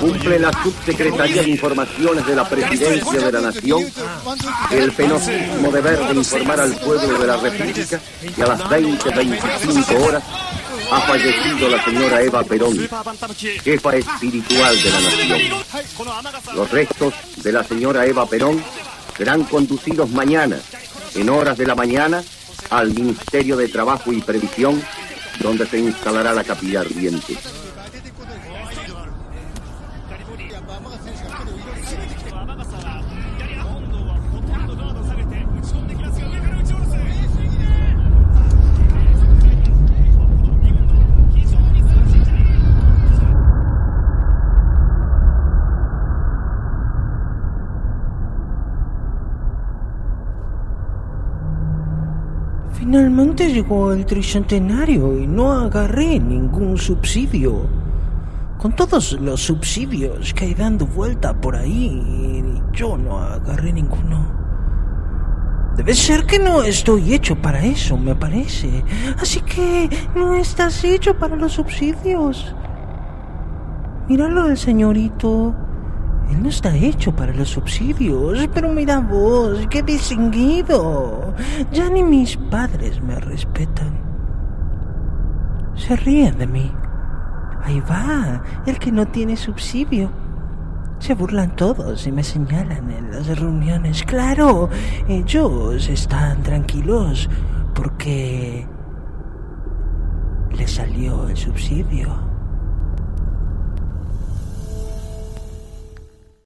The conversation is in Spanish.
Cumple la Subsecretaría de Informaciones de la Presidencia de la Nación el penosísimo deber de informar al pueblo de la República que a las 20.25 horas ha fallecido la señora Eva Perón, jefa espiritual de la nación. Los restos de la señora Eva Perón serán conducidos mañana, en horas de la mañana, al Ministerio de Trabajo y Previsión, donde se instalará la capilla ardiente. Finalmente llegó el tricentenario y no agarré ningún subsidio. Con todos los subsidios que hay dando vuelta por ahí, yo no agarré ninguno. Debe ser que no estoy hecho para eso, me parece. Así que no estás hecho para los subsidios. Míralo al señorito. Él no está hecho para los subsidios, pero mira vos, qué distinguido. Ya ni mis padres me respetan. Se ríen de mí. Ahí va, el que no tiene subsidio. Se burlan todos y me señalan en las reuniones. Claro, ellos están tranquilos porque le salió el subsidio.